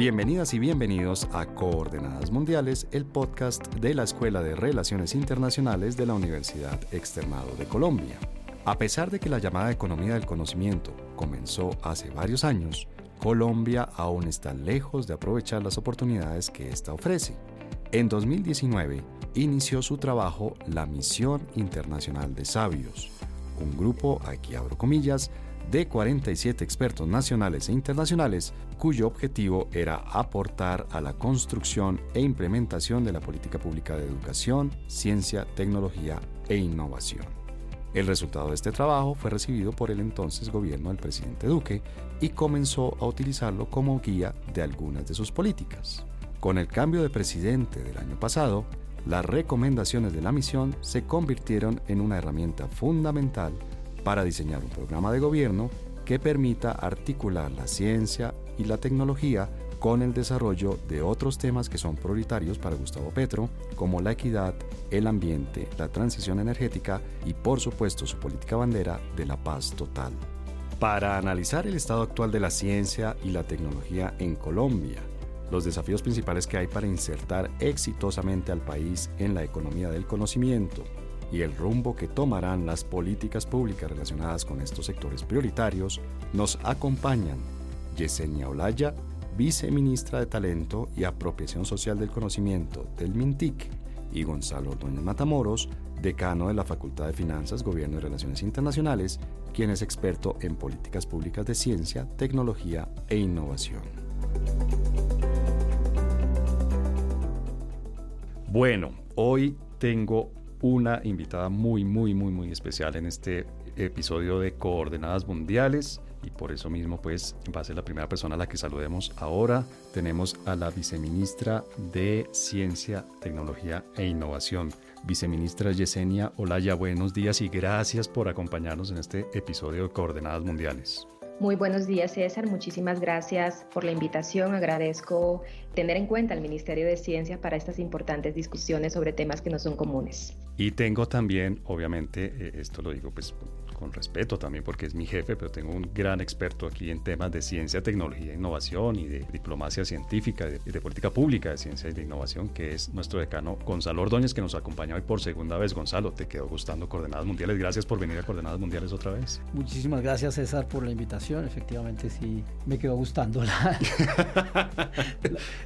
Bienvenidas y bienvenidos a Coordenadas Mundiales, el podcast de la Escuela de Relaciones Internacionales de la Universidad Externado de Colombia. A pesar de que la llamada economía del conocimiento comenzó hace varios años, Colombia aún está lejos de aprovechar las oportunidades que ésta ofrece. En 2019 inició su trabajo la Misión Internacional de Sabios, un grupo, aquí abro comillas, de 47 expertos nacionales e internacionales cuyo objetivo era aportar a la construcción e implementación de la política pública de educación, ciencia, tecnología e innovación. El resultado de este trabajo fue recibido por el entonces gobierno del presidente Duque y comenzó a utilizarlo como guía de algunas de sus políticas. Con el cambio de presidente del año pasado, las recomendaciones de la misión se convirtieron en una herramienta fundamental para diseñar un programa de gobierno que permita articular la ciencia y la tecnología con el desarrollo de otros temas que son prioritarios para Gustavo Petro, como la equidad, el ambiente, la transición energética y por supuesto su política bandera de la paz total. Para analizar el estado actual de la ciencia y la tecnología en Colombia, los desafíos principales que hay para insertar exitosamente al país en la economía del conocimiento, y el rumbo que tomarán las políticas públicas relacionadas con estos sectores prioritarios, nos acompañan Yesenia Olaya, viceministra de Talento y Apropiación Social del Conocimiento del MINTIC, y Gonzalo Ordóñez Matamoros, decano de la Facultad de Finanzas, Gobierno y Relaciones Internacionales, quien es experto en políticas públicas de ciencia, tecnología e innovación. Bueno, hoy tengo una invitada muy, muy, muy, muy especial en este episodio de Coordenadas Mundiales y por eso mismo pues va a ser la primera persona a la que saludemos ahora. Tenemos a la viceministra de Ciencia, Tecnología e Innovación, viceministra Yesenia Olaya. Buenos días y gracias por acompañarnos en este episodio de Coordenadas Mundiales. Muy buenos días, César. Muchísimas gracias por la invitación. Agradezco tener en cuenta al Ministerio de Ciencia para estas importantes discusiones sobre temas que no son comunes. Y tengo también, obviamente, eh, esto lo digo pues con respeto también porque es mi jefe, pero tengo un gran experto aquí en temas de ciencia, tecnología, innovación y de diplomacia científica y de, política pública de ciencia y de innovación, que es nuestro decano Gonzalo Ordóñez, que nos acompaña hoy por segunda vez. Gonzalo, te quedó gustando Coordenadas Mundiales. Gracias por venir a Coordenadas Mundiales otra vez. Muchísimas gracias, César, por la invitación. Efectivamente, sí, me quedó gustando la...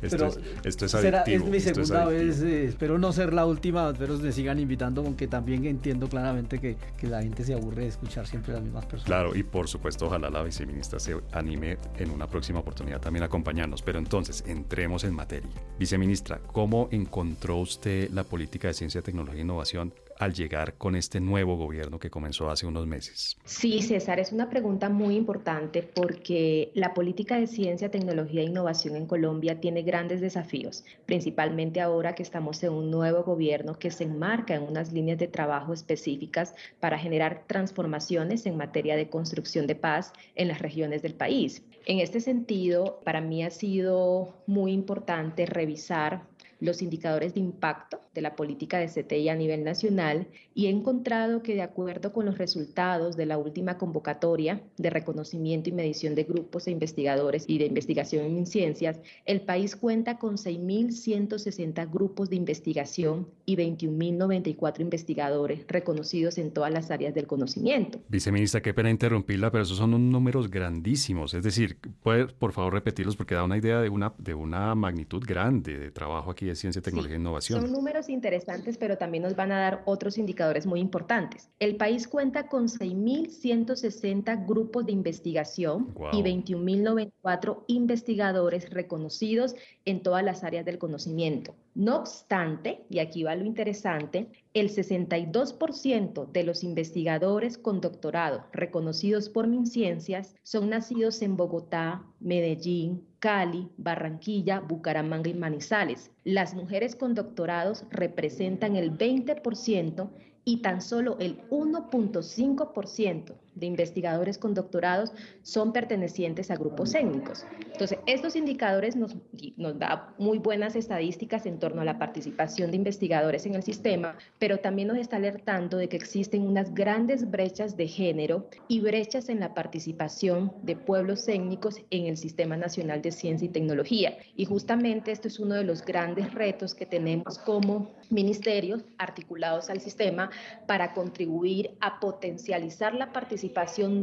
esto, es, esto es adictivo. es mi segunda vez, eh, espero no ser la última, pero me sigan invitando, aunque también entiendo claramente que, que la gente se aburre de siempre las mismas personas. Claro, y por supuesto, ojalá la viceministra se anime en una próxima oportunidad también a acompañarnos. Pero entonces, entremos en materia. Viceministra, ¿cómo encontró usted la política de ciencia, tecnología e innovación al llegar con este nuevo gobierno que comenzó hace unos meses? Sí, César, es una pregunta muy importante porque la política de ciencia, tecnología e innovación en Colombia tiene grandes desafíos, principalmente ahora que estamos en un nuevo gobierno que se enmarca en unas líneas de trabajo específicas para generar transformaciones en materia de construcción de paz en las regiones del país. En este sentido, para mí ha sido muy importante revisar los indicadores de impacto de la política de CTI a nivel nacional y he encontrado que de acuerdo con los resultados de la última convocatoria de reconocimiento y medición de grupos de investigadores y de investigación en ciencias, el país cuenta con 6.160 grupos de investigación y 21.094 investigadores reconocidos en todas las áreas del conocimiento. Viceministra, qué pena interrumpirla, pero esos son números grandísimos. Es decir, ¿puede por favor repetirlos porque da una idea de una, de una magnitud grande de trabajo aquí de ciencia, tecnología e innovación? Son números interesantes, pero también nos van a dar otros indicadores muy importantes. El país cuenta con 6.160 grupos de investigación y 21.094 investigadores reconocidos en todas las áreas del conocimiento. No obstante, y aquí va lo interesante, el 62% de los investigadores con doctorado reconocidos por MinCiencias son nacidos en Bogotá, Medellín, Cali, Barranquilla, Bucaramanga y Manizales. Las mujeres con doctorados representan el 20% y tan solo el 1.5% de investigadores con doctorados son pertenecientes a grupos étnicos. Entonces, estos indicadores nos, nos da muy buenas estadísticas en torno a la participación de investigadores en el sistema, pero también nos está alertando de que existen unas grandes brechas de género y brechas en la participación de pueblos étnicos en el Sistema Nacional de Ciencia y Tecnología. Y justamente esto es uno de los grandes retos que tenemos como ministerios articulados al sistema para contribuir a potencializar la participación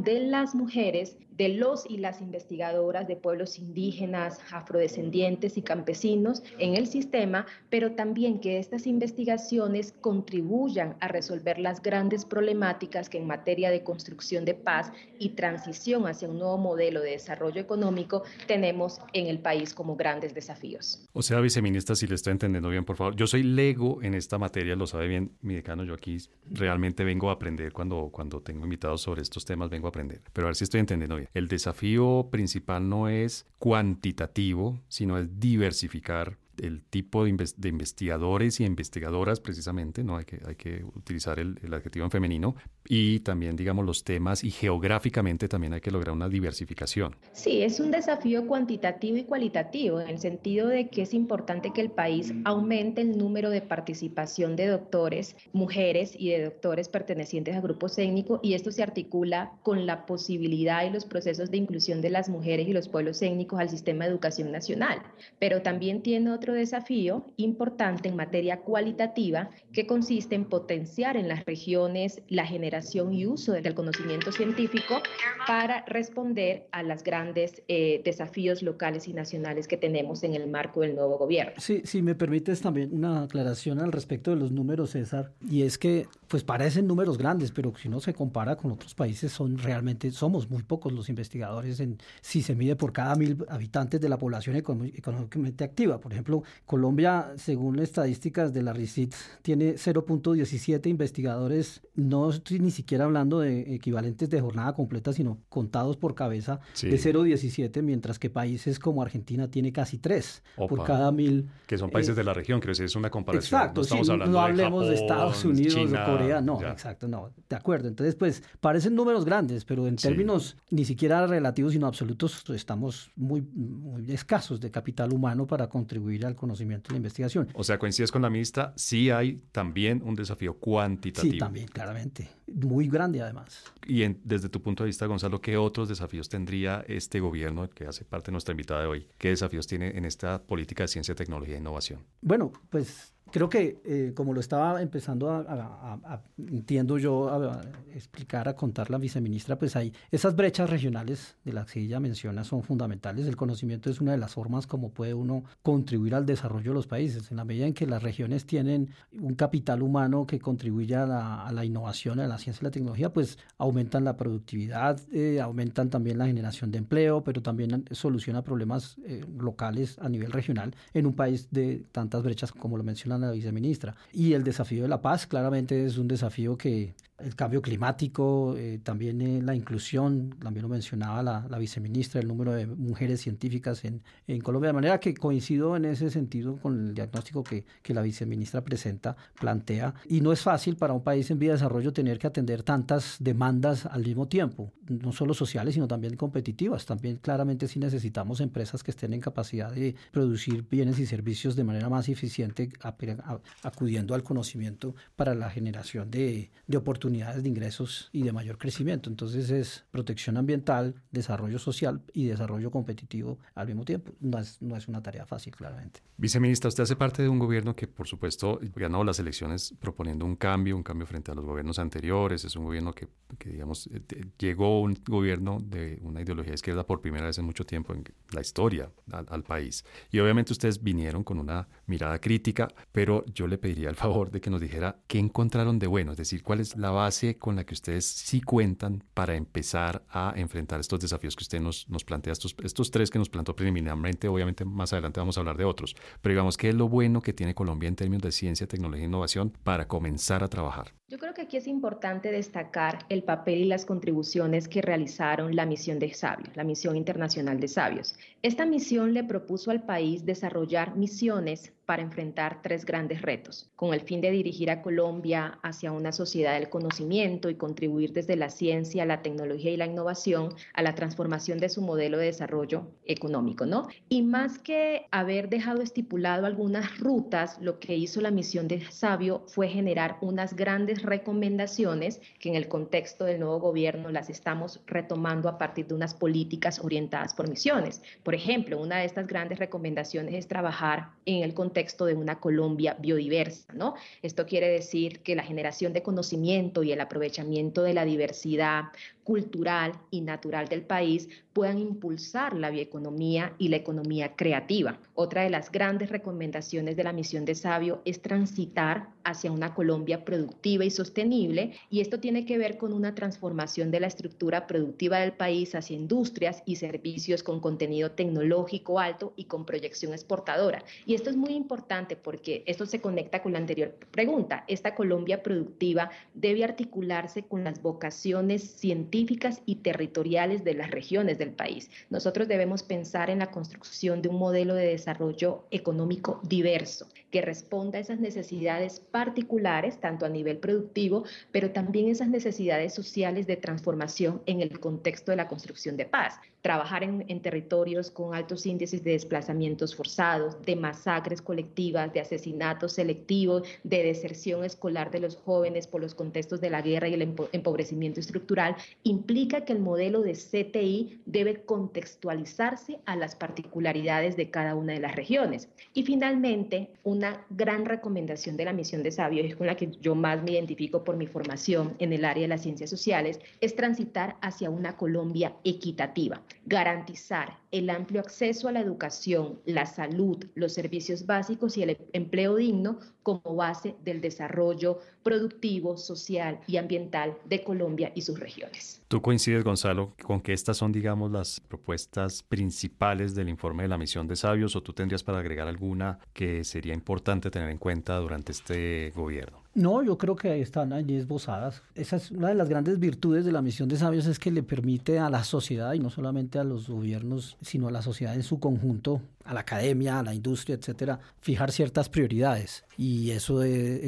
de las mujeres de los y las investigadoras de pueblos indígenas, afrodescendientes y campesinos en el sistema, pero también que estas investigaciones contribuyan a resolver las grandes problemáticas que en materia de construcción de paz y transición hacia un nuevo modelo de desarrollo económico tenemos en el país como grandes desafíos. O sea, viceministra, si le estoy entendiendo bien, por favor, yo soy lego en esta materia, lo sabe bien mi decano, yo aquí realmente vengo a aprender cuando, cuando tengo invitados sobre estos temas, vengo a aprender, pero a ver si estoy entendiendo bien. El desafío principal no es cuantitativo, sino es diversificar el tipo de, investigadores y investigadoras precisamente, ¿no? Hay que, hay que utilizar el, adjetivo en femenino, y también, digamos, los temas y geográficamente también hay que lograr una diversificación. Sí, es un desafío cuantitativo y cualitativo, en el sentido de que es importante que el país aumente el número de participación de doctores, mujeres y de doctores pertenecientes a grupos étnicos, y esto se articula con la posibilidad y los procesos de inclusión de las mujeres y los pueblos étnicos al sistema de educación nacional, pero también tiene otro desafío importante en materia cualitativa que consiste en potenciar en las regiones la generación y uso del conocimiento científico para responder a los grandes eh, desafíos locales y nacionales que tenemos en el marco del nuevo gobierno. Sí, si me permites también una aclaración al respecto de los números, César, y es que pues parecen números grandes, pero si no se compara con otros países, son realmente, somos muy pocos los investigadores en, si se mide por cada mil habitantes de la población económicamente activa. Por ejemplo, Colombia, según estadísticas de la RICIT, tiene 0.17 investigadores, no ni siquiera hablando de equivalentes de jornada completa, sino contados por cabeza de 0.17, mientras que países como Argentina tiene casi 3 por cada mil. Que son países de la región, creo que es una comparación. Exacto, no, estamos hablando no hablemos de, Estados Unidos o Corea, no, exacto, no, de acuerdo. Entonces, pues parecen números grandes, pero en términos ni siquiera relativos, sino absolutos, estamos muy, muy escasos de capital humano para contribuir al conocimiento y la investigación. O sea, coincides con la ministra, sí hay también un desafío cuantitativo. Sí, también, claramente. Muy grande además. Y desde tu punto de vista, Gonzalo, ¿qué otros desafíos tendría este gobierno que hace parte de nuestra invitada de hoy? ¿Qué desafíos tiene en esta política de ciencia, tecnología e innovación? Bueno, pues creo que eh, como lo estaba empezando a, entiendo yo, a, explicar, a contar la viceministra, pues hay esas brechas regionales de las que ella menciona son fundamentales. El conocimiento es una de las formas como puede uno contribuir al desarrollo de los países. En la medida en que las regiones tienen un capital humano que contribuye a la, innovación, a la ciencia y la tecnología, pues aumentan la productividad, eh, aumentan también la generación de empleo, pero también soluciona problemas eh, locales a nivel regional en un país de tantas brechas como lo mencionan la viceministra. Y el desafío de la paz claramente es un desafío que el cambio climático, eh, también eh, la inclusión, también lo mencionaba la, la, viceministra, el número de mujeres científicas en, en, Colombia, de manera que coincido en ese sentido con el diagnóstico que, que, la viceministra presenta, plantea, y no es fácil para un país en vía de desarrollo tener que atender tantas demandas al mismo tiempo, no solo sociales, sino también competitivas. También claramente sí necesitamos empresas que estén en capacidad de producir bienes y servicios de manera más eficiente, acudiendo al conocimiento para la generación de, de oportunidades de ingresos y de mayor crecimiento. Entonces es protección ambiental, desarrollo social y desarrollo competitivo al mismo tiempo. No es, no es una tarea fácil, claramente. Viceministra, usted hace parte de un gobierno que, por supuesto, ganó las elecciones proponiendo un cambio, un cambio frente a los gobiernos anteriores. Es un gobierno que, que digamos, eh, llegó un gobierno de una ideología izquierda por primera vez en mucho tiempo en la historia al, al país. Y obviamente ustedes vinieron con una mirada crítica, pero yo le pediría el favor de que nos dijera qué encontraron de bueno, es decir, cuál es la base con la que ustedes sí cuentan para empezar a enfrentar estos desafíos que usted nos, nos plantea, estos, estos tres que nos plantó preliminarmente, obviamente más adelante vamos a hablar de otros, pero digamos, ¿qué es lo bueno que tiene Colombia en términos de ciencia, tecnología e innovación para comenzar a trabajar? Yo creo que aquí es importante destacar el papel y las contribuciones que realizaron la misión de Sabios, la misión internacional de Sabios. Esta misión le propuso al país desarrollar misiones para enfrentar tres grandes retos, con el fin de dirigir a Colombia hacia una sociedad del conocimiento y contribuir desde la ciencia, la tecnología y la innovación a la transformación de su modelo de desarrollo económico, ¿no? Y más que haber dejado estipulado algunas rutas, lo que hizo la misión de Sabio fue generar unas grandes recomendaciones que en el contexto del nuevo gobierno las estamos retomando a partir de unas políticas orientadas por misiones. Por ejemplo, una de estas grandes recomendaciones es trabajar en el contexto de una Colombia biodiversa, ¿no? Esto quiere decir que la generación de conocimiento y el aprovechamiento de la diversidad cultural y natural del país puedan impulsar la bioeconomía y la economía creativa. Otra de las grandes recomendaciones de la misión de Sabio es transitar hacia una Colombia productiva y sostenible y esto tiene que ver con una transformación de la estructura productiva del país hacia industrias y servicios con contenido tecnológico alto y con proyección exportadora. Y esto es muy importante porque esto se conecta con la anterior pregunta. Esta Colombia productiva debe articularse con las vocaciones científicas y territoriales de las regiones del país. Nosotros debemos pensar en la construcción de un modelo de desarrollo económico diverso que responda a esas necesidades particulares, tanto a nivel productivo, pero también esas necesidades sociales de transformación en el contexto de la construcción de paz. Trabajar en, en territorios con altos índices de desplazamientos forzados, de masacres colectivas, de asesinatos selectivos, de deserción escolar de los jóvenes por los contextos de la guerra y el empobrecimiento estructural, implica que el modelo de CTI debe contextualizarse a las particularidades de cada una de las regiones. Y finalmente, una gran recomendación de la misión de Sabio, es con la que yo más me identifico por mi formación en el área de las ciencias sociales, es transitar hacia una Colombia equitativa, garantizar el amplio acceso a la educación, la salud, los servicios básicos y el empleo digno como base del desarrollo productivo, social y ambiental de Colombia y sus regiones. ¿Tú coincides, Gonzalo, con que estas son, digamos, las propuestas principales del informe de la misión de sabios o tú tendrías para agregar alguna que sería importante tener en cuenta durante este gobierno? No, yo creo que están allí esbozadas. Esa es una de las grandes virtudes de la misión de sabios, es que le permite a la sociedad, y no solamente a los gobiernos, sino a la sociedad en su conjunto, a la academia, a la industria, etcétera, fijar ciertas prioridades. Y eso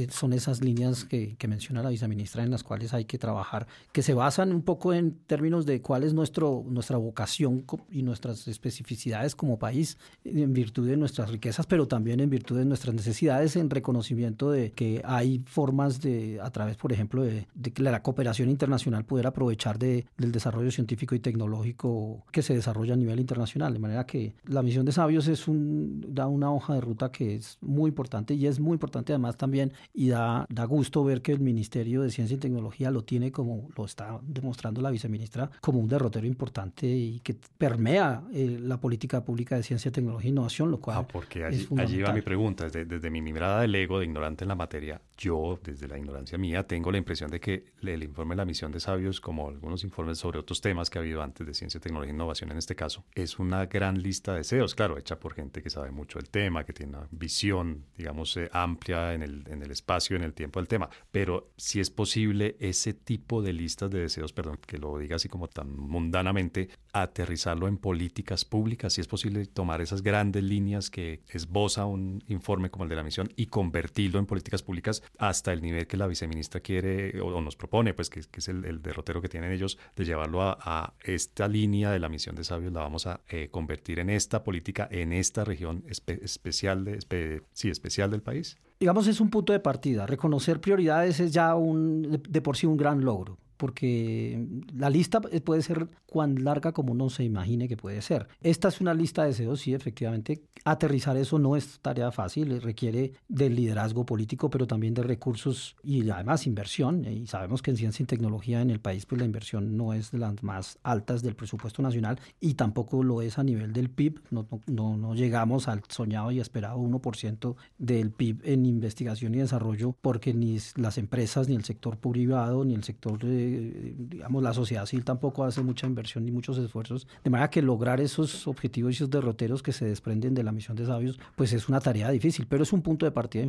son esas líneas que, que, menciona la viceministra en las cuales hay que trabajar, que se basan un poco en términos de cuál es nuestro, nuestra vocación y nuestras especificidades como país, en virtud de nuestras riquezas, pero también en virtud de nuestras necesidades, en reconocimiento de que hay formas de, a través, por ejemplo, de, de la cooperación internacional, poder aprovechar de, del desarrollo científico y tecnológico que se desarrolla a nivel internacional. De manera que la misión de Sabios es un, da una hoja de ruta que es muy importante y es muy importante además también y da, da gusto ver que el Ministerio de Ciencia y Tecnología lo tiene como lo está demostrando la viceministra como un derrotero importante y que permea eh, la política pública de ciencia, tecnología e innovación, lo cual ah, porque allí, allí va mi pregunta, desde, desde mi mirada del ego, de ignorante en la materia, yo, desde la ignorancia mía, tengo la impresión de que el informe de la misión de sabios, como algunos informes sobre otros temas que ha habido antes de ciencia, tecnología e innovación en este caso, es una gran lista de deseos, claro, hecha por gente que sabe mucho del tema, que tiene una visión, digamos, eh, amplia en el, en el espacio, en el tiempo del tema. Pero si es posible ese tipo de listas de deseos, perdón, que lo diga así como tan mundanamente, aterrizarlo en políticas públicas, si es posible tomar esas grandes líneas que esboza un informe como el de la misión y convertirlo en políticas públicas hasta el nivel que la viceministra quiere o, nos propone, pues que, es el, derrotero que tienen ellos de llevarlo a, esta línea de la misión de sabios, la vamos a eh, convertir en esta política, en esta región especial, de, especial del país? Digamos, es un punto de partida. Reconocer prioridades es ya un, de por sí un gran logro porque la lista puede ser cuán larga como uno se imagine que puede ser. Esta es una lista de deseos, sí, efectivamente. Aterrizar eso no es tarea fácil, requiere del liderazgo político, pero también de recursos y además inversión. Y sabemos que en ciencia y tecnología en el país, pues la inversión no es de las más altas del presupuesto nacional y tampoco lo es a nivel del PIB. No, no, no llegamos al soñado y esperado 1% del PIB en investigación y desarrollo, porque ni las empresas, ni el sector privado, ni el sector de eh, digamos, la sociedad civil tampoco hace mucha inversión ni muchos esfuerzos, de manera que lograr esos objetivos y esos derroteros que se desprenden de la misión de sabios, pues es una tarea difícil, pero es un punto de partida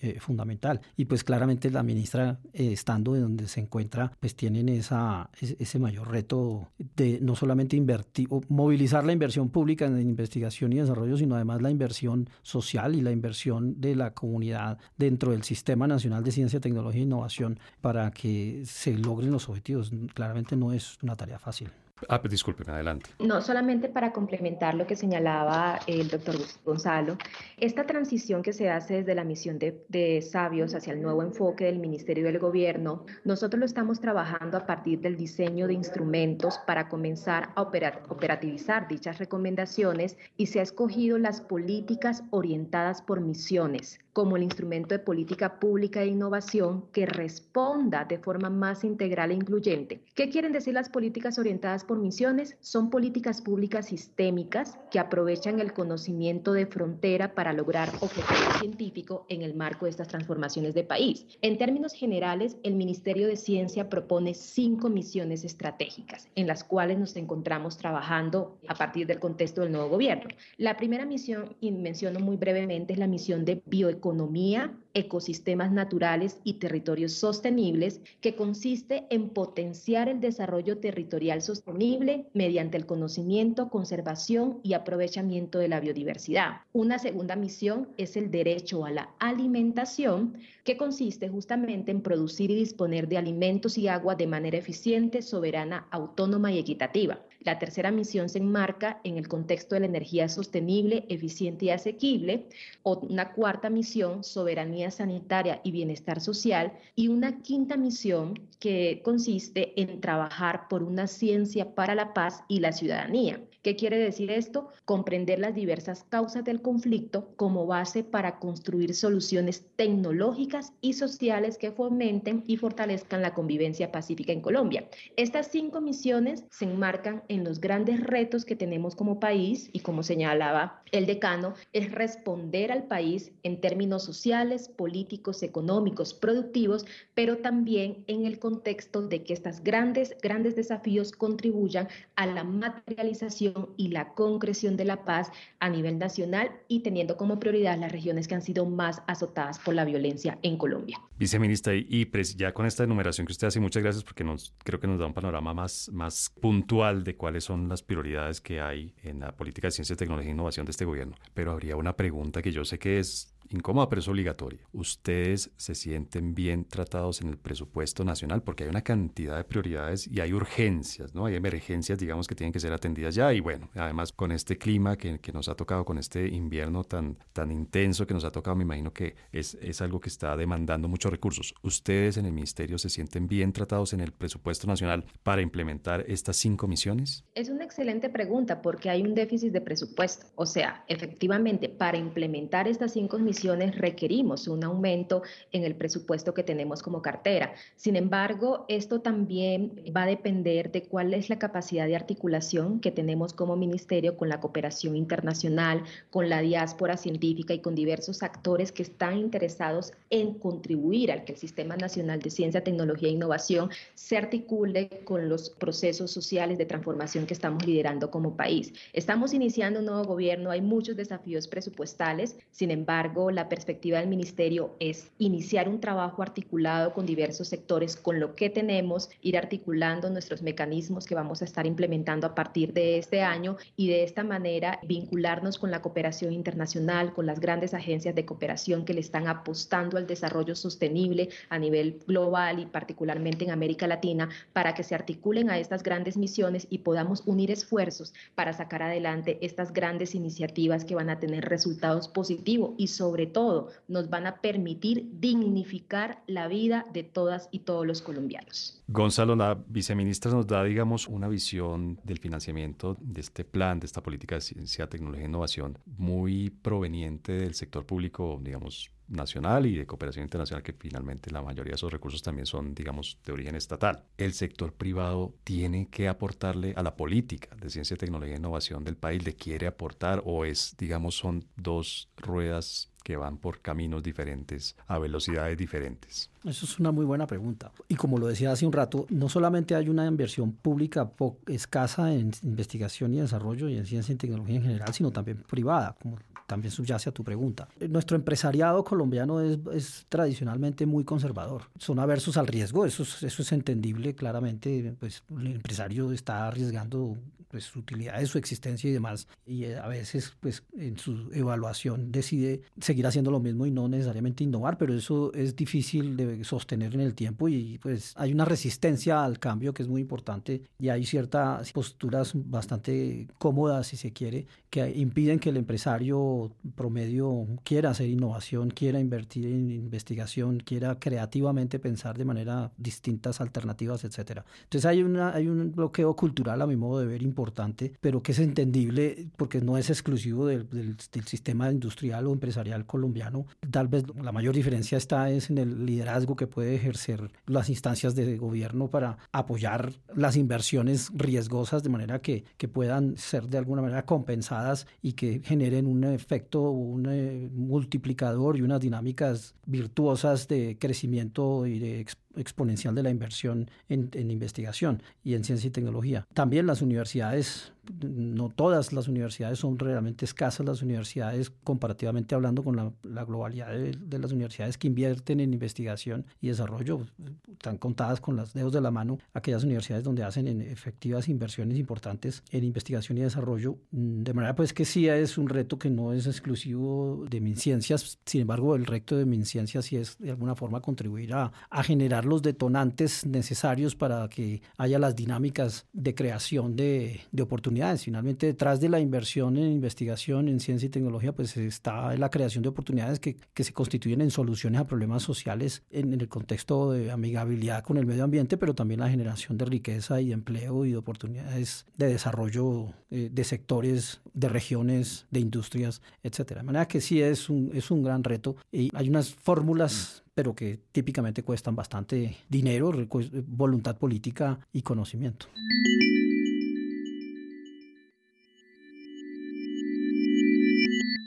eh, fundamental. Y pues claramente la ministra, eh, estando en donde se encuentra, pues tienen esa, ese mayor reto de no solamente invertir, o movilizar la inversión pública en investigación y desarrollo, sino además la inversión social y la inversión de la comunidad dentro del Sistema Nacional de Ciencia, Tecnología e Innovación para que se logren los objetivos. Claramente no es una tarea fácil. Ah, pues discúlpeme, adelante. No, solamente para complementar lo que señalaba el doctor Gonzalo, esta transición que se hace desde la misión de, de, sabios hacia el nuevo enfoque del Ministerio del Gobierno, nosotros lo estamos trabajando a partir del diseño de instrumentos para comenzar a operativizar dichas recomendaciones y se ha escogido las políticas orientadas por misiones como el instrumento de política pública e innovación que responda de forma más integral e incluyente. ¿Qué quieren decir las políticas orientadas por misiones? Son políticas públicas sistémicas que aprovechan el conocimiento de frontera para lograr objetivos científicos en el marco de estas transformaciones de país. En términos generales, el Ministerio de Ciencia propone cinco misiones estratégicas en las cuales nos encontramos trabajando a partir del contexto del nuevo gobierno. La primera misión, y menciono muy brevemente, es la misión de bioeconomía economía, ecosistemas naturales y territorios sostenibles, que consiste en potenciar el desarrollo territorial sostenible mediante el conocimiento, conservación y aprovechamiento de la biodiversidad. Una segunda misión es el derecho a la alimentación, que consiste justamente en producir y disponer de alimentos y agua de manera eficiente, soberana, autónoma y equitativa. La tercera misión se enmarca en el contexto de la energía sostenible, eficiente y asequible. Una cuarta misión, soberanía sanitaria y bienestar social. Y una quinta misión que consiste en trabajar por una ciencia para la paz y la ciudadanía. ¿Qué quiere decir esto? Comprender las diversas causas del conflicto como base para construir soluciones tecnológicas y sociales que fomenten y fortalezcan la convivencia pacífica en Colombia. Estas cinco misiones se enmarcan en los grandes retos que tenemos como país y como señalaba el decano, es responder al país en términos sociales, políticos, económicos, productivos, pero también en el contexto de que estos grandes, grandes desafíos contribuyan a la materialización y la concreción de la paz a nivel nacional y teniendo como prioridad las regiones que han sido más azotadas por la violencia en Colombia. Viceministra, y ya con esta enumeración que usted hace, muchas gracias porque nos, creo que nos da un panorama más, más puntual de cuáles son las prioridades que hay en la política de ciencia, tecnología e innovación de este gobierno. Pero habría una pregunta que yo sé que es incómoda, pero es obligatoria. ¿Ustedes se sienten bien tratados en el presupuesto nacional? Porque hay una cantidad de prioridades y hay urgencias, ¿no? Hay emergencias, digamos, que tienen que ser atendidas ya. Y bueno, además con este clima que, que nos ha tocado, con este invierno tan, tan intenso que nos ha tocado, me imagino que es, es algo que está demandando muchos recursos. ¿Ustedes en el ministerio se sienten bien tratados en el presupuesto nacional para implementar estas cinco misiones? Es una excelente pregunta porque hay un déficit de presupuesto. O sea, efectivamente, para implementar estas cinco misiones, requerimos un aumento en el presupuesto que tenemos como cartera. Sin embargo, esto también va a depender de cuál es la capacidad de articulación que como ministerio con la cooperación internacional, con la diáspora científica y con diversos actores que están interesados en contribuir al que el Sistema Nacional de Ciencia, Tecnología e Innovación se articule con los procesos sociales de transformación que estamos liderando como país. Estamos iniciando un nuevo gobierno, hay muchos desafíos presupuestales, sin embargo, la perspectiva del ministerio es iniciar un trabajo articulado con diversos sectores, con lo que tenemos, ir articulando nuestros mecanismos que vamos a estar implementando a partir de este año y de esta manera vincularnos con la cooperación internacional, con las grandes agencias de cooperación que le están apostando al desarrollo sostenible a nivel global y particularmente en América Latina, para que se articulen a estas grandes misiones y podamos unir esfuerzos para sacar adelante estas grandes iniciativas que van a tener resultados positivos y sobre todo nos van a permitir dignificar la vida de todas y todos los colombianos. Gonzalo, la viceministra nos da, digamos, una visión del financiamiento de este plan, de esta política de ciencia, tecnología e innovación, muy proveniente del sector público, digamos, nacional y de cooperación internacional, que finalmente la mayoría de esos recursos también son, digamos, de origen estatal. El sector privado tiene que aportarle a la política de ciencia, tecnología e innovación del país, le quiere aportar o es, digamos, son dos ruedas que van por caminos diferentes, a velocidades diferentes? Eso es una muy buena pregunta. Y como lo decía hace un rato, no solamente hay una inversión pública escasa en investigación y desarrollo y en ciencia y tecnología en general, sino también privada, como también subyace a tu pregunta. Nuestro empresariado colombiano es, es tradicionalmente muy conservador. Son aversos al riesgo, eso es, eso es entendible claramente. Pues el empresario está arriesgando pues, su utilidad, su existencia y demás. Y eh, a veces, pues, en su evaluación decide seguir haciendo lo mismo y no necesariamente innovar, pero eso es difícil de sostener en el tiempo y pues hay una resistencia al cambio que es muy importante y hay ciertas posturas bastante cómodas, si se quiere, que impiden que el empresario promedio quiera hacer innovación, quiera invertir en investigación, quiera creativamente pensar de manera distintas alternativas, etcétera. Entonces hay, una, hay un bloqueo cultural a mi modo de ver importante, pero que es entendible porque no es exclusivo del, del, sistema industrial o empresarial colombiano. Tal vez la mayor diferencia está es en el liderazgo que puede ejercer las instancias de gobierno para apoyar las inversiones riesgosas de manera que, que puedan ser de alguna manera compensadas y que generen un efecto, un eh, multiplicador y unas dinámicas virtuosas de crecimiento y de exponencial de la inversión en, en, investigación y en ciencia y tecnología. También las universidades, no todas las universidades son realmente escasas, las universidades comparativamente hablando con la, la globalidad de, de, las universidades que invierten en investigación y desarrollo, están contadas con los dedos de la mano aquellas universidades donde hacen en efectivas inversiones importantes en investigación y desarrollo, de manera pues que sí es un reto que no es exclusivo de MinCiencias, sin embargo el reto de MinCiencias sí es de alguna forma contribuir a, a generar los detonantes necesarios para que haya las dinámicas de creación de, de, oportunidades. Finalmente, detrás de la inversión en investigación, en ciencia y tecnología, pues está la creación de oportunidades que, que se constituyen en soluciones a problemas sociales en, en, el contexto de amigabilidad con el medio ambiente, pero también la generación de riqueza y de empleo y de oportunidades de desarrollo eh, de sectores, de regiones, de industrias, etcétera. De manera que sí es un, es un gran reto y hay unas fórmulas pero que típicamente cuestan bastante dinero, voluntad política y conocimiento.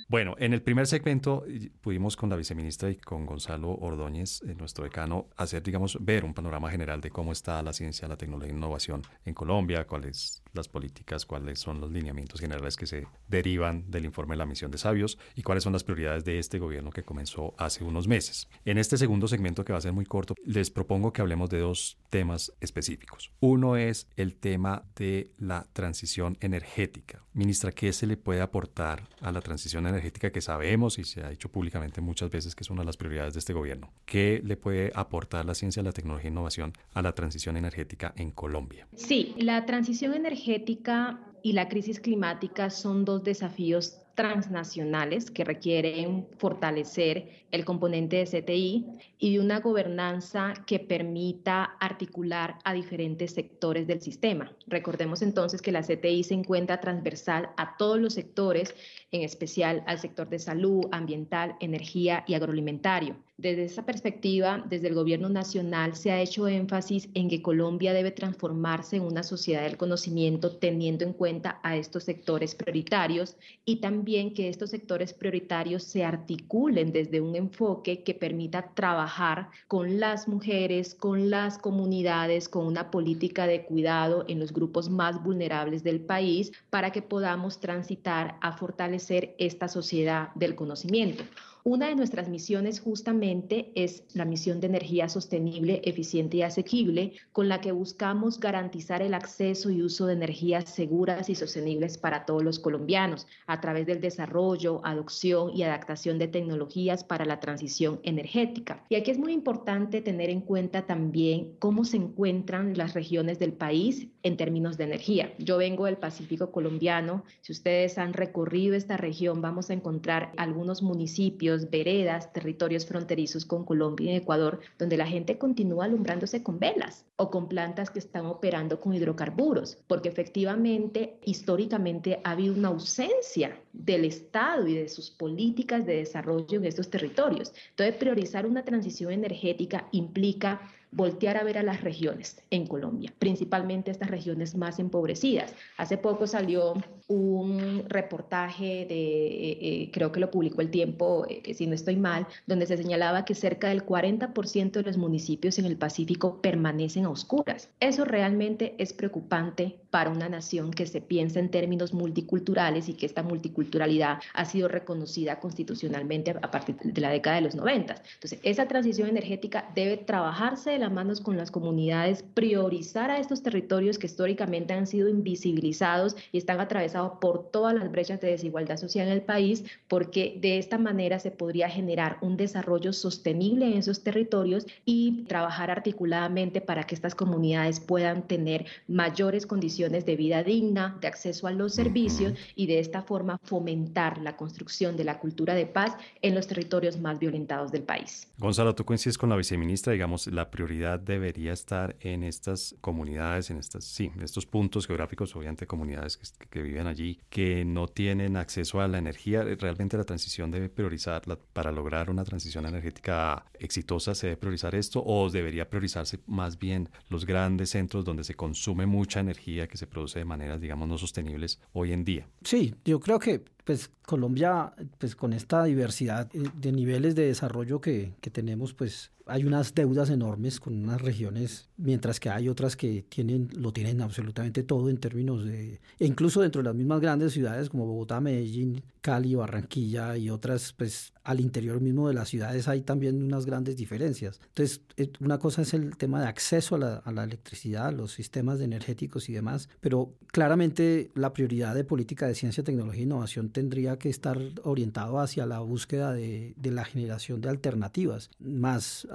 Bueno, en el primer segmento pudimos con la viceministra y con Gonzalo Ordóñez, eh, nuestro decano, hacer, digamos, ver un panorama general de cómo está la ciencia, la tecnología e innovación en Colombia, cuáles las políticas, cuáles son los lineamientos generales que se derivan del informe de la misión de sabios y cuáles son las prioridades de este gobierno que comenzó hace unos meses. En este segundo segmento, que va a ser muy corto, les propongo que hablemos de dos temas específicos. Uno es el tema de la transición energética. Ministra, ¿qué se le puede aportar a la transición energética? Energética que sabemos y se ha dicho públicamente muchas veces que es una de las prioridades de este gobierno. ¿Qué le puede aportar la ciencia, la tecnología e innovación a la transición energética en Colombia? Sí, la transición energética y la crisis climática son dos desafíos transnacionales que requieren fortalecer el componente de CTI y de una gobernanza que permita articular a diferentes sectores del sistema. Recordemos entonces que la CTI se encuentra transversal a todos los sectores, en especial al sector de salud, ambiental, energía y agroalimentario. Desde esa perspectiva, desde el gobierno nacional se ha hecho énfasis en que Colombia debe transformarse en una sociedad del conocimiento teniendo en cuenta a estos sectores prioritarios y también que estos sectores prioritarios se articulen desde un enfoque que permita trabajar con las mujeres, con las comunidades, con una política de cuidado en los grupos más vulnerables del país para que podamos transitar a fortalecer esta sociedad del conocimiento. Una de nuestras misiones justamente es la misión de energía sostenible, eficiente y asequible, con la que buscamos garantizar el acceso y uso de energías seguras y sostenibles para todos los colombianos a través del desarrollo, adopción y adaptación de tecnologías para la transición energética. Y aquí es muy importante tener en cuenta también cómo se encuentran las regiones del país en términos de energía. Yo vengo del Pacífico colombiano. Si ustedes han recorrido esta región, vamos a encontrar algunos municipios veredas, territorios fronterizos con Colombia y Ecuador, donde la gente continúa alumbrándose con velas o con plantas que están operando con hidrocarburos, porque efectivamente, históricamente, ha habido una ausencia del Estado y de sus políticas de desarrollo en estos territorios. Entonces, priorizar una transición energética implica voltear a ver a las regiones en Colombia, principalmente estas regiones más empobrecidas. Hace poco salió un reportaje de, eh, eh, creo que lo publicó el tiempo, eh, si no estoy mal, donde se señalaba que cerca del 40% de los municipios en el Pacífico permanecen a oscuras. Eso realmente es preocupante para una nación que se piensa en términos multiculturales y que esta multiculturalidad ha sido reconocida constitucionalmente a partir de la década de los 90. Entonces, esa transición energética debe trabajarse de las manos con las comunidades, priorizar a estos territorios que históricamente han sido invisibilizados y están atravesados por todas las brechas de desigualdad social en el país, porque de esta manera se podría generar un desarrollo sostenible en esos territorios y trabajar articuladamente para que estas comunidades puedan tener mayores condiciones de vida digna, de acceso a los servicios y de esta forma fomentar la construcción de la cultura de paz en los territorios más violentados del país. Gonzalo, tú coincides con la viceministra, digamos, la prioridad debería estar en estas comunidades, en estas, sí, en estos puntos geográficos, obviamente comunidades que, que viven allí, que no tienen acceso a la energía. Realmente la transición debe priorizarla para lograr una transición energética exitosa, se debe priorizar esto o debería priorizarse más bien los grandes centros donde se consume mucha energía que se produce de maneras, digamos, no sostenibles hoy en día. Sí, yo creo que pues Colombia, pues con esta diversidad eh, de niveles de desarrollo que, que tenemos, pues hay unas deudas enormes con unas regiones, mientras que hay otras que tienen, lo tienen absolutamente todo en términos de, e incluso dentro de las mismas grandes ciudades como Bogotá, Medellín, Cali, Barranquilla y otras, pues al interior mismo de las ciudades hay también unas grandes diferencias. Entonces, eh, una cosa es el tema de acceso a la, a la electricidad, los sistemas energéticos y demás, pero claramente la prioridad de política de ciencia, tecnología e innovación tendría que estar orientado hacia la búsqueda de, de la generación de alternativas más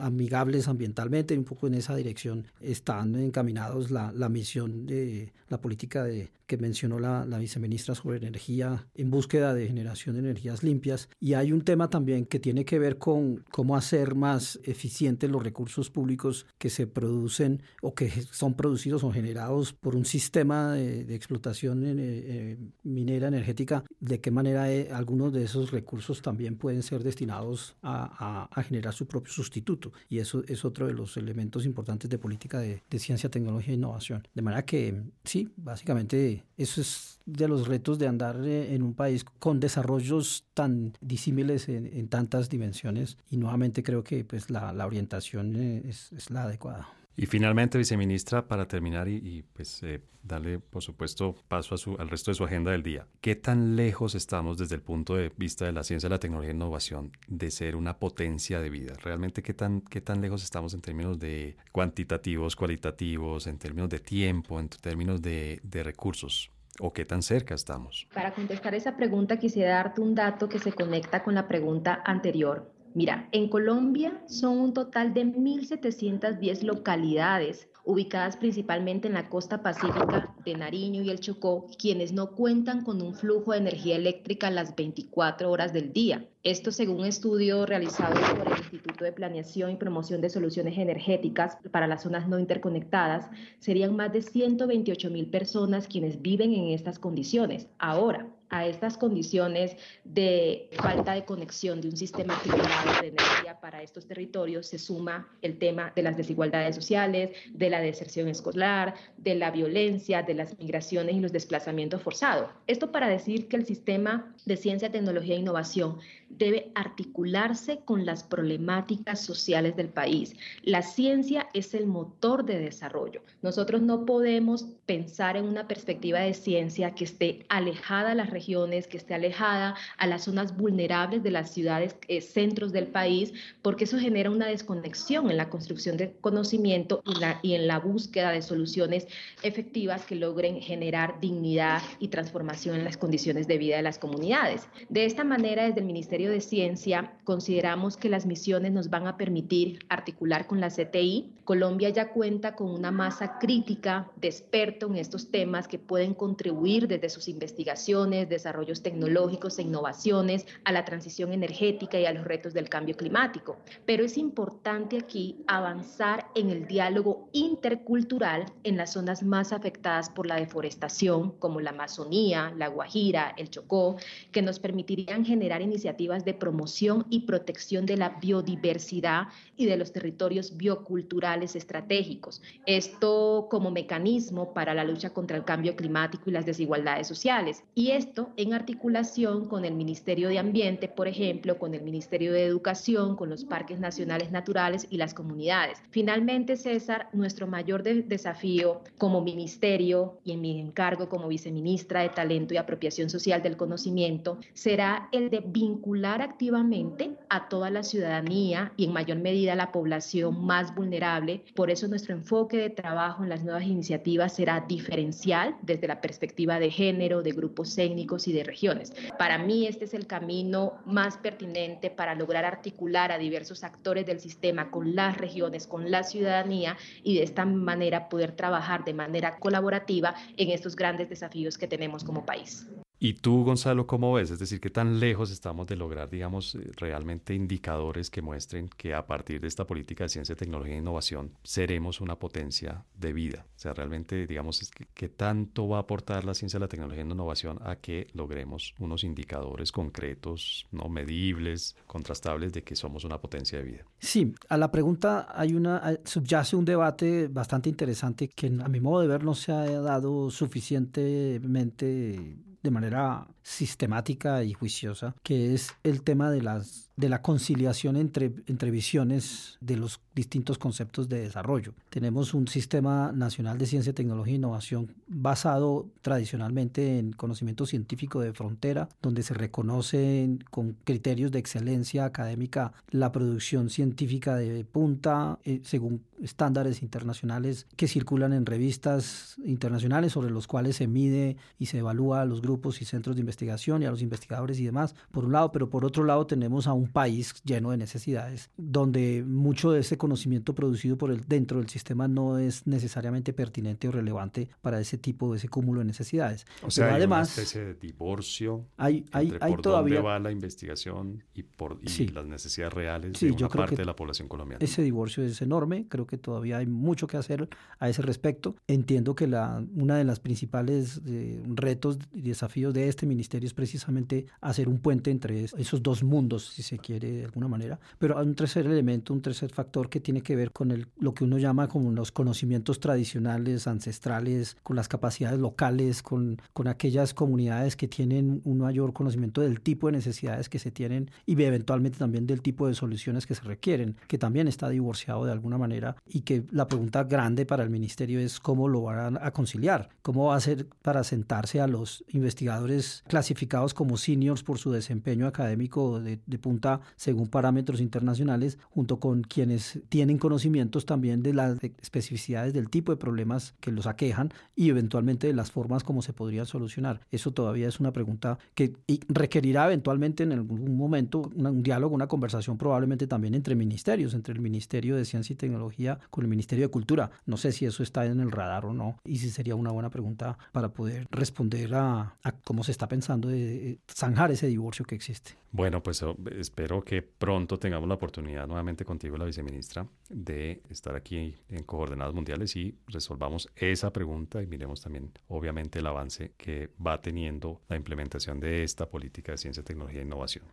amigables ambientalmente, un poco en esa dirección están encaminados la, la misión de la política de, que mencionó la, la, viceministra sobre energía en búsqueda de generación de energías limpias. Y hay un tema también que tiene que ver con cómo hacer más eficientes los recursos públicos que se producen o que son producidos o generados por un sistema de, de explotación eh, eh, minera energética, de qué manera eh, algunos de esos recursos también pueden ser destinados a, a, a, generar su propio sustituto. Y eso es otro de los elementos importantes de política de, de ciencia, tecnología e innovación. De manera que sí, básicamente eso es de los retos de andar eh, en un país con desarrollos tan disímiles en, tantas dimensiones y nuevamente creo que pues la, orientación eh, es, la adecuada. Y finalmente, viceministra, para terminar y, pues eh, darle, por supuesto, paso a su, al resto de su agenda del día, ¿qué tan lejos estamos desde el punto de vista de la ciencia, la tecnología e innovación de ser una potencia de vida? ¿Realmente qué tan, qué tan lejos estamos en términos de cuantitativos, cualitativos, en términos de tiempo, en términos de recursos? ¿O qué tan cerca estamos? Para contestar esa pregunta quisiera darte un dato que se conecta con la pregunta anterior. Mira, en Colombia son un total de 1.710 localidades ubicadas principalmente en la costa pacífica de Nariño y el Chocó, quienes no cuentan con un flujo de energía eléctrica las 24 horas del día. Esto según un estudio realizado por el Instituto de Planeación y Promoción de Soluciones Energéticas para las zonas no interconectadas, serían más de 128 mil personas quienes viven en estas condiciones. Ahora, a estas condiciones de falta de conexión de un sistema equilibrado de energía para estos territorios se suma el tema de las desigualdades sociales, de la deserción escolar, de la violencia, de las migraciones y los desplazamientos forzados. Esto para decir que el sistema de ciencia, tecnología e innovación debe articularse con las problemáticas sociales del país. La ciencia es el motor de desarrollo. Nosotros no podemos pensar en una perspectiva de ciencia que esté alejada de las regiones, que esté alejada a las zonas vulnerables de las ciudades, eh, centros del país, porque eso genera una desconexión en la construcción de conocimiento y, y en la búsqueda de soluciones efectivas que logren generar dignidad y transformación en las condiciones de vida de las comunidades. De esta manera, desde el Ministerio Ministerio de Ciencia consideramos que las misiones nos van a permitir articular con la CTI. Colombia ya cuenta con una masa crítica de expertos en estos temas que pueden contribuir desde sus investigaciones, desarrollos tecnológicos e innovaciones a la transición energética y a los retos del cambio climático. Pero es importante aquí avanzar en el diálogo intercultural en las zonas más afectadas por la deforestación, como la Amazonía, la Guajira, el Chocó, que nos permitirían generar iniciativas de promoción y protección de la biodiversidad y de los territorios bioculturales estratégicos. Esto como mecanismo para la lucha contra el cambio climático y las desigualdades sociales. Y esto en articulación con el Ministerio de Ambiente, por ejemplo, con el Ministerio de Educación, con los parques nacionales naturales y las comunidades. Finalmente, César, nuestro mayor desafío como ministerio y en mi encargo como viceministra de Talento y Apropiación Social del Conocimiento será el de vincular activamente a toda la ciudadanía y en mayor medida a la población más vulnerable. Por eso nuestro enfoque de trabajo en las nuevas iniciativas será diferencial desde la perspectiva de género, de grupos étnicos y de regiones. Para mí este es el camino más pertinente para lograr articular a diversos actores del sistema con las regiones, con la ciudadanía y de esta manera poder trabajar de manera colaborativa en estos grandes desafíos que tenemos como país. ¿Y tú, Gonzalo, cómo ves? Es decir, ¿qué tan lejos estamos de lograr, digamos, eh, realmente indicadores que muestren que a partir de esta política de ciencia, tecnología e innovación seremos una potencia de vida? O sea, realmente, digamos, ¿qué tanto va a aportar la ciencia, la tecnología y la innovación a que logremos unos indicadores concretos, no medibles, contrastables de que somos una potencia de vida? Sí, a la pregunta hay una, subyace un debate bastante interesante que a mi modo de ver no se ha dado suficientemente de manera sistemática y juiciosa, que es el tema de, las, de la conciliación entre, entre visiones de los distintos conceptos de desarrollo. Tenemos un sistema nacional de ciencia, tecnología e innovación basado tradicionalmente en conocimiento científico de frontera, donde se reconoce con criterios de excelencia académica la producción científica de punta eh, según estándares internacionales que circulan en revistas internacionales sobre los cuales se mide y se evalúa a los grupos y centros de investigación y a los investigadores y demás, por un lado, pero por otro lado tenemos a un país lleno de necesidades, donde mucho de ese conocimiento producido por el, dentro del sistema no es necesariamente pertinente o relevante para ese tipo, de ese cúmulo de necesidades. O sea, hay además, una especie de divorcio hay, hay, hay por todavía, dónde va la investigación y por las necesidades reales de una parte de la población colombiana. Ese divorcio es enorme, creo que todavía hay mucho que hacer a ese respecto. Entiendo que la, una de las principales eh, retos y desafíos de este ministerio es precisamente hacer un puente entre esos dos mundos, si se quiere de alguna manera. Pero hay un tercer elemento, un tercer factor que tiene que ver con el, lo que uno llama como los conocimientos tradicionales, ancestrales, con las capacidades locales, con, con aquellas comunidades que tienen un mayor conocimiento del tipo de necesidades que se tienen y eventualmente también del tipo de soluciones que se requieren, que también está divorciado de alguna manera y que la pregunta grande para el ministerio es cómo lo van a conciliar, cómo va a ser para sentarse a los investigadores clasificados como seniors por su desempeño académico de, de punta según parámetros internacionales, junto con quienes tienen conocimientos también de las especificidades del tipo de problemas que los aquejan y eventualmente de las formas como se podrían solucionar. Eso todavía es una pregunta que requerirá eventualmente en algún momento un diálogo, una conversación probablemente también entre ministerios, entre el Ministerio de Ciencia y Tecnología con el Ministerio de Cultura. No sé si eso está en el radar o no y si sería una buena pregunta para poder responder a, a cómo se está pensando de zanjar ese divorcio que existe. Bueno, pues oh, espero que pronto tengamos la oportunidad nuevamente contigo, la viceministra, de estar aquí en Coordenadas Mundiales y resolvamos esa pregunta y miremos también, obviamente, el avance que va teniendo la implementación de esta política de ciencia, tecnología e innovación.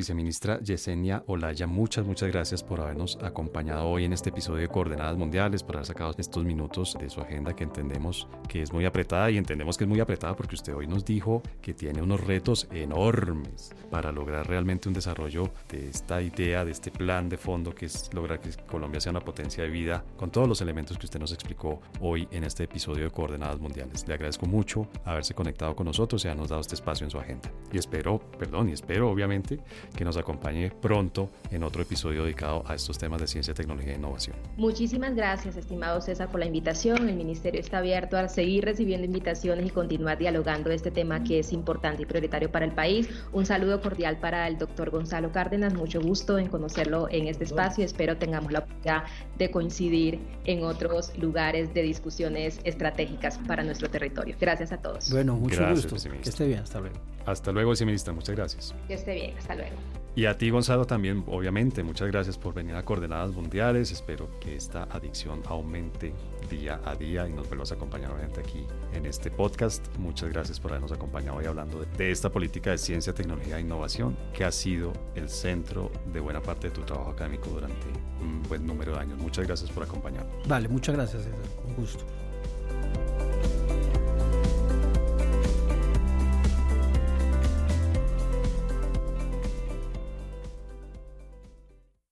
Viceministra Yesenia Olaya, muchas, muchas gracias por habernos acompañado hoy en este episodio de Coordenadas Mundiales, por haber sacado estos minutos de su agenda que entendemos que es muy apretada y entendemos que es muy apretada porque usted hoy nos dijo que tiene unos retos enormes para lograr realmente un desarrollo de esta idea, de este plan de fondo que es lograr que Colombia sea una potencia de vida con todos los elementos que usted nos explicó hoy en este episodio de Coordenadas Mundiales. Le agradezco mucho haberse conectado con nosotros y habernos dado este espacio en su agenda. Y espero, perdón, y espero obviamente que nos acompañe pronto en otro episodio dedicado a estos temas de ciencia, tecnología e innovación. Muchísimas gracias, estimado César, por la invitación. El Ministerio está abierto a seguir recibiendo invitaciones y continuar dialogando este tema que es importante y prioritario para el país. Un saludo cordial para el doctor Gonzalo Cárdenas. Mucho gusto en conocerlo en este espacio. Espero tengamos la oportunidad de coincidir en otros lugares de discusiones estratégicas para nuestro territorio. Gracias a todos. Bueno, mucho gusto. Que esté bien, hasta luego. Hasta luego, viceministra. Muchas gracias. Que esté bien, hasta luego. Y a ti, Gonzalo, también, obviamente, muchas gracias por venir a Coordenadas Mundiales. Espero que esta adicción aumente día a día y nos vuelvas a acompañar obviamente aquí en este podcast. Muchas gracias por habernos acompañado hoy hablando de, esta política de ciencia, tecnología e innovación que ha sido el centro de buena parte de tu trabajo académico durante un buen número de años. Muchas gracias por acompañarnos. Vale, muchas gracias, César. Un gusto.